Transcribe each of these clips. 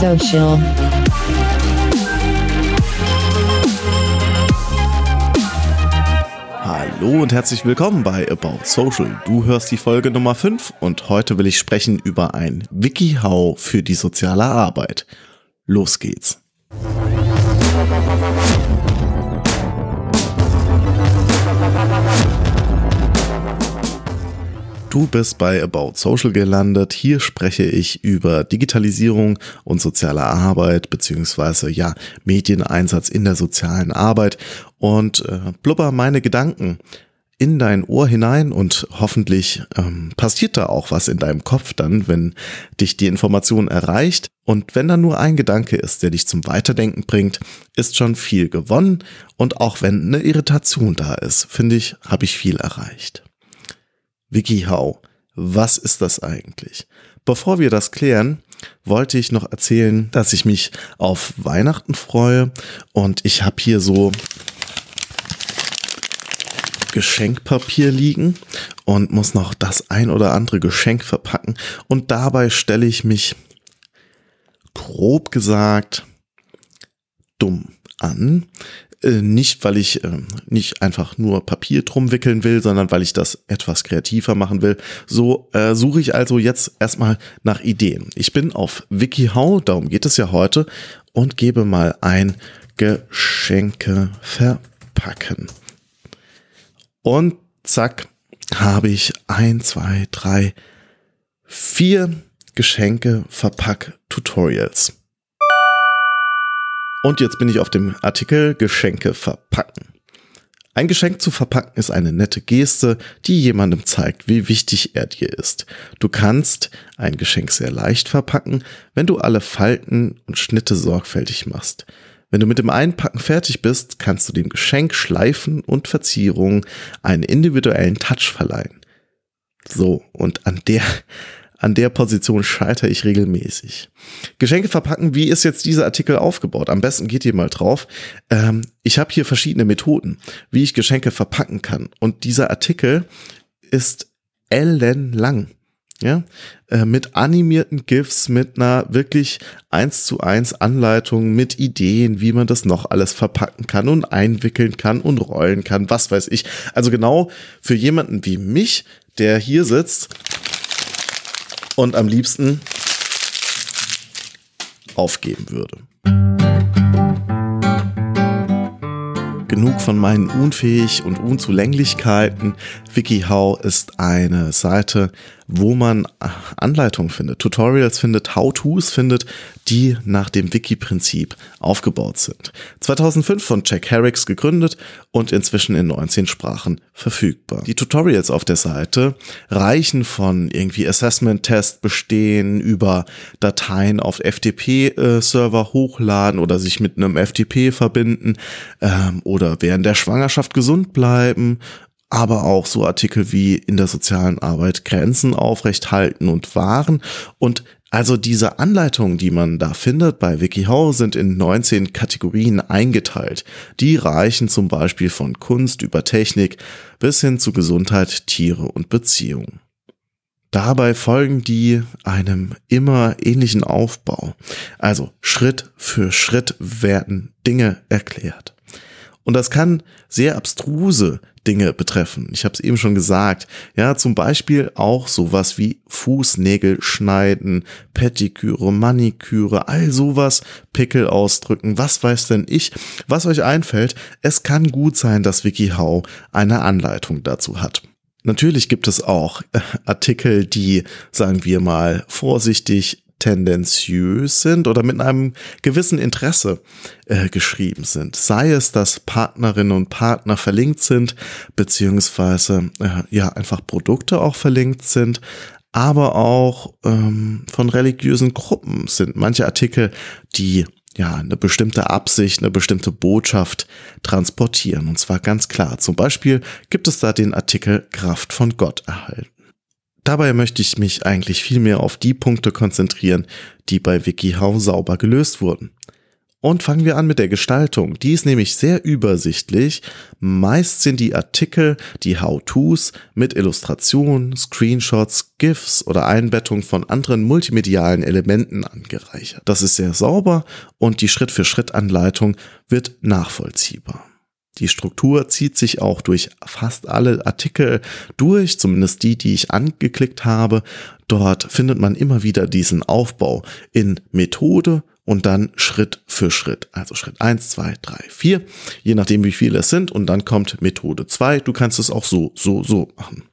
Social. Hallo und herzlich willkommen bei About Social. Du hörst die Folge Nummer 5 und heute will ich sprechen über ein WikiHow für die soziale Arbeit. Los geht's. Du bist bei About Social gelandet. Hier spreche ich über Digitalisierung und soziale Arbeit beziehungsweise ja Medieneinsatz in der sozialen Arbeit und äh, blubber meine Gedanken in dein Ohr hinein und hoffentlich ähm, passiert da auch was in deinem Kopf dann, wenn dich die Information erreicht. Und wenn da nur ein Gedanke ist, der dich zum Weiterdenken bringt, ist schon viel gewonnen. Und auch wenn eine Irritation da ist, finde ich, habe ich viel erreicht. WikiHow. Was ist das eigentlich? Bevor wir das klären, wollte ich noch erzählen, dass ich mich auf Weihnachten freue und ich habe hier so Geschenkpapier liegen und muss noch das ein oder andere Geschenk verpacken und dabei stelle ich mich grob gesagt dumm an, nicht, weil ich äh, nicht einfach nur Papier drum wickeln will, sondern weil ich das etwas kreativer machen will. So äh, suche ich also jetzt erstmal nach Ideen. Ich bin auf WikiHow, darum geht es ja heute, und gebe mal ein Geschenke verpacken. Und zack, habe ich ein, zwei, drei, vier Geschenke verpack Tutorials. Und jetzt bin ich auf dem Artikel Geschenke verpacken. Ein Geschenk zu verpacken ist eine nette Geste, die jemandem zeigt, wie wichtig er dir ist. Du kannst ein Geschenk sehr leicht verpacken, wenn du alle Falten und Schnitte sorgfältig machst. Wenn du mit dem Einpacken fertig bist, kannst du dem Geschenk Schleifen und Verzierungen einen individuellen Touch verleihen. So, und an der, an der Position scheitere ich regelmäßig. Geschenke verpacken, wie ist jetzt dieser Artikel aufgebaut? Am besten geht ihr mal drauf. Ähm, ich habe hier verschiedene Methoden, wie ich Geschenke verpacken kann. Und dieser Artikel ist ellenlang. Ja, äh, mit animierten GIFs, mit einer wirklich eins zu eins Anleitung, mit Ideen, wie man das noch alles verpacken kann und einwickeln kann und rollen kann, was weiß ich. Also genau für jemanden wie mich, der hier sitzt und am liebsten aufgeben würde. Genug von meinen Unfähig und Unzulänglichkeiten. WikiHow ist eine Seite, wo man Anleitungen findet, Tutorials findet, How-Tos findet, die nach dem Wiki-Prinzip aufgebaut sind. 2005 von Jack Herricks gegründet und inzwischen in 19 Sprachen verfügbar. Die Tutorials auf der Seite reichen von irgendwie Assessment-Test bestehen über Dateien auf FTP-Server hochladen oder sich mit einem FTP verbinden ähm, oder während der Schwangerschaft gesund bleiben aber auch so Artikel wie in der sozialen Arbeit Grenzen aufrecht halten und wahren und also diese Anleitungen, die man da findet bei WikiHow, sind in 19 Kategorien eingeteilt. Die reichen zum Beispiel von Kunst über Technik bis hin zu Gesundheit, Tiere und Beziehungen. Dabei folgen die einem immer ähnlichen Aufbau. Also Schritt für Schritt werden Dinge erklärt. Und das kann sehr abstruse Dinge betreffen. Ich habe es eben schon gesagt. Ja, zum Beispiel auch sowas wie Fußnägel schneiden, Pettiküre, Maniküre, all sowas, Pickel ausdrücken, was weiß denn ich, was euch einfällt. Es kann gut sein, dass WikiHow eine Anleitung dazu hat. Natürlich gibt es auch äh, Artikel, die, sagen wir mal, vorsichtig tendenziös sind oder mit einem gewissen Interesse äh, geschrieben sind. Sei es, dass Partnerinnen und Partner verlinkt sind, beziehungsweise äh, ja einfach Produkte auch verlinkt sind, aber auch ähm, von religiösen Gruppen sind manche Artikel, die ja eine bestimmte Absicht, eine bestimmte Botschaft transportieren. Und zwar ganz klar. Zum Beispiel gibt es da den Artikel Kraft von Gott erhalten. Dabei möchte ich mich eigentlich viel mehr auf die Punkte konzentrieren, die bei WikiHow sauber gelöst wurden. Und fangen wir an mit der Gestaltung. Die ist nämlich sehr übersichtlich. Meist sind die Artikel, die How-Tos mit Illustrationen, Screenshots, GIFs oder Einbettung von anderen multimedialen Elementen angereichert. Das ist sehr sauber und die Schritt-für-Schritt-Anleitung wird nachvollziehbar. Die Struktur zieht sich auch durch fast alle Artikel durch, zumindest die, die ich angeklickt habe. Dort findet man immer wieder diesen Aufbau in Methode, und dann Schritt für Schritt. Also Schritt eins, zwei, drei, vier, je nachdem wie viele es sind und dann kommt Methode zwei. Du kannst es auch so, so, so machen.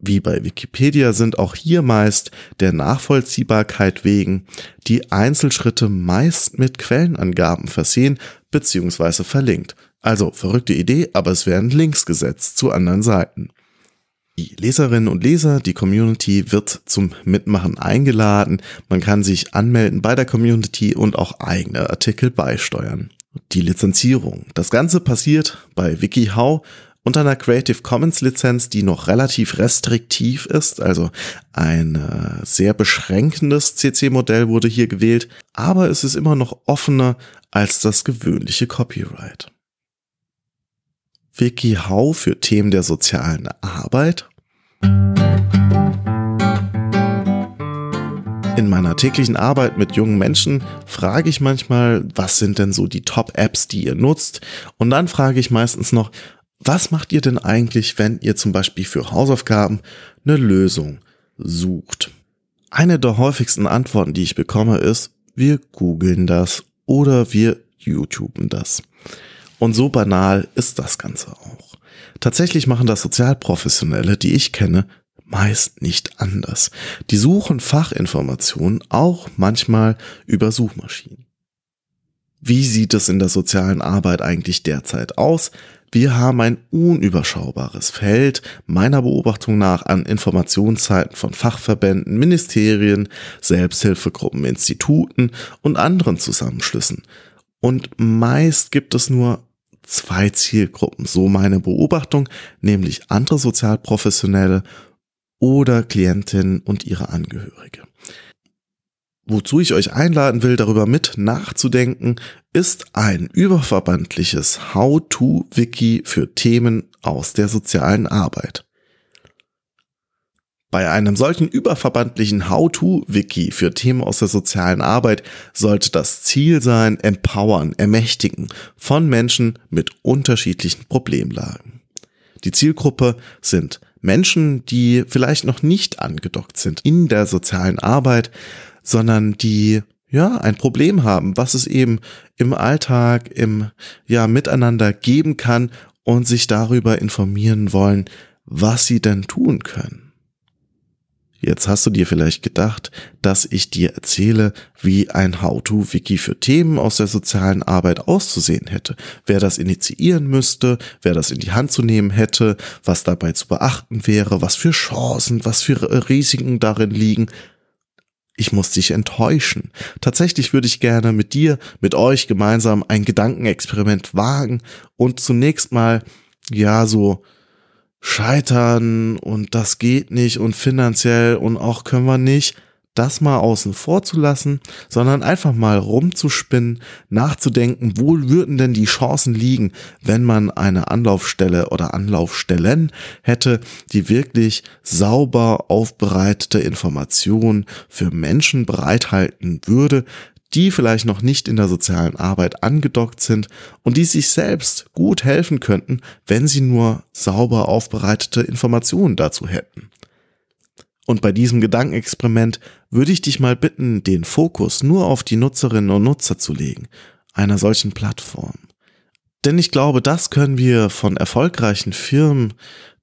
Wie bei Wikipedia sind auch hier meist der Nachvollziehbarkeit wegen die Einzelschritte meist mit Quellenangaben versehen bzw. verlinkt. Also verrückte Idee, aber es werden Links gesetzt zu anderen Seiten. Die Leserinnen und Leser, die Community wird zum Mitmachen eingeladen. Man kann sich anmelden bei der Community und auch eigene Artikel beisteuern. Die Lizenzierung. Das Ganze passiert bei WikiHow unter einer Creative Commons Lizenz, die noch relativ restriktiv ist, also ein äh, sehr beschränkendes CC-Modell wurde hier gewählt, aber es ist immer noch offener als das gewöhnliche Copyright. WikiHow für Themen der sozialen Arbeit In meiner täglichen Arbeit mit jungen Menschen frage ich manchmal, was sind denn so die Top-Apps, die ihr nutzt? Und dann frage ich meistens noch, was macht ihr denn eigentlich, wenn ihr zum Beispiel für Hausaufgaben eine Lösung sucht? Eine der häufigsten Antworten, die ich bekomme, ist, wir googeln das oder wir YouTuben das. Und so banal ist das Ganze auch. Tatsächlich machen das Sozialprofessionelle, die ich kenne, meist nicht anders. Die suchen Fachinformationen auch manchmal über Suchmaschinen. Wie sieht es in der sozialen Arbeit eigentlich derzeit aus? Wir haben ein unüberschaubares Feld meiner Beobachtung nach an Informationszeiten von Fachverbänden, Ministerien, Selbsthilfegruppen, Instituten und anderen Zusammenschlüssen. Und meist gibt es nur zwei Zielgruppen, so meine Beobachtung, nämlich andere Sozialprofessionelle oder Klientin und ihre Angehörige. Wozu ich euch einladen will, darüber mit nachzudenken, ist ein überverbandliches How-to-Wiki für Themen aus der sozialen Arbeit. Bei einem solchen überverbandlichen How-to-Wiki für Themen aus der sozialen Arbeit sollte das Ziel sein, empowern, ermächtigen von Menschen mit unterschiedlichen Problemlagen. Die Zielgruppe sind Menschen, die vielleicht noch nicht angedockt sind in der sozialen Arbeit, sondern die ja, ein Problem haben, was es eben im Alltag, im ja, Miteinander geben kann und sich darüber informieren wollen, was sie denn tun können. Jetzt hast du dir vielleicht gedacht, dass ich dir erzähle, wie ein How-to-Wiki für Themen aus der sozialen Arbeit auszusehen hätte, wer das initiieren müsste, wer das in die Hand zu nehmen hätte, was dabei zu beachten wäre, was für Chancen, was für Risiken darin liegen. Ich muss dich enttäuschen. Tatsächlich würde ich gerne mit dir, mit euch gemeinsam ein Gedankenexperiment wagen und zunächst mal, ja, so scheitern und das geht nicht und finanziell und auch können wir nicht, das mal außen vor zu lassen, sondern einfach mal rumzuspinnen, nachzudenken, wo würden denn die Chancen liegen, wenn man eine Anlaufstelle oder Anlaufstellen hätte, die wirklich sauber aufbereitete Informationen für Menschen bereithalten würde, die vielleicht noch nicht in der sozialen Arbeit angedockt sind und die sich selbst gut helfen könnten, wenn sie nur sauber aufbereitete Informationen dazu hätten. Und bei diesem Gedankenexperiment würde ich dich mal bitten, den Fokus nur auf die Nutzerinnen und Nutzer zu legen, einer solchen Plattform. Denn ich glaube, das können wir von erfolgreichen Firmen,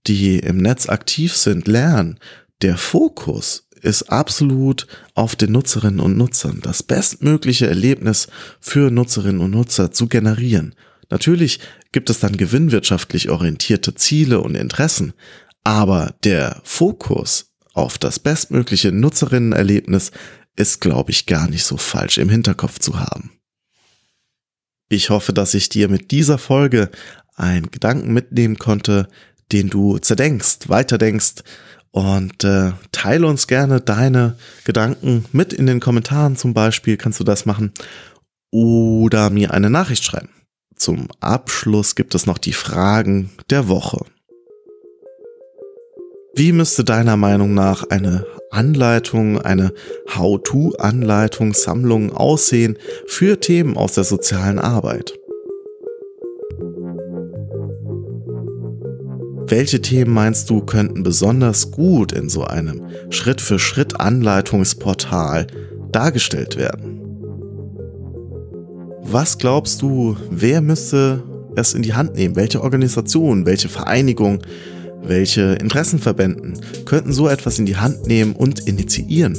die im Netz aktiv sind, lernen. Der Fokus ist absolut auf den Nutzerinnen und Nutzern, das bestmögliche Erlebnis für Nutzerinnen und Nutzer zu generieren. Natürlich gibt es dann gewinnwirtschaftlich orientierte Ziele und Interessen, aber der Fokus auf das bestmögliche Nutzerinnenerlebnis ist, glaube ich, gar nicht so falsch im Hinterkopf zu haben. Ich hoffe, dass ich dir mit dieser Folge einen Gedanken mitnehmen konnte, den du zerdenkst, weiterdenkst und äh, teile uns gerne deine Gedanken mit in den Kommentaren zum Beispiel, kannst du das machen. oder mir eine Nachricht schreiben. Zum Abschluss gibt es noch die Fragen der Woche. Wie müsste deiner Meinung nach eine Anleitung, eine How-to-Anleitung, Sammlung aussehen für Themen aus der sozialen Arbeit? Welche Themen meinst du könnten besonders gut in so einem Schritt-für-Schritt-Anleitungsportal dargestellt werden? Was glaubst du, wer müsste es in die Hand nehmen? Welche Organisation, welche Vereinigung, welche Interessenverbänden könnten so etwas in die Hand nehmen und initiieren?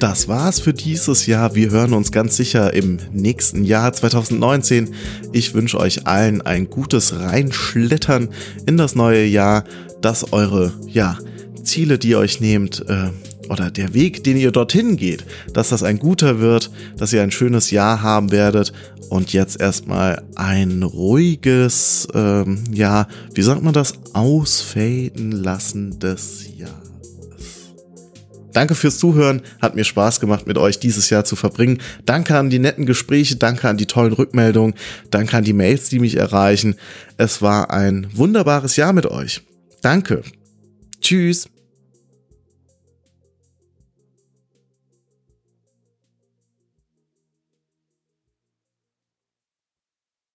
Das war's für dieses Jahr. Wir hören uns ganz sicher im nächsten Jahr 2019. Ich wünsche euch allen ein gutes Reinschlittern in das neue Jahr, dass eure ja, Ziele, die ihr euch nehmt, äh, oder der Weg, den ihr dorthin geht, dass das ein guter wird, dass ihr ein schönes Jahr haben werdet und jetzt erstmal ein ruhiges, ähm, ja, wie sagt man das, ausfaden lassen des Jahres. Danke fürs Zuhören, hat mir Spaß gemacht, mit euch dieses Jahr zu verbringen. Danke an die netten Gespräche, danke an die tollen Rückmeldungen, danke an die Mails, die mich erreichen. Es war ein wunderbares Jahr mit euch. Danke. Tschüss.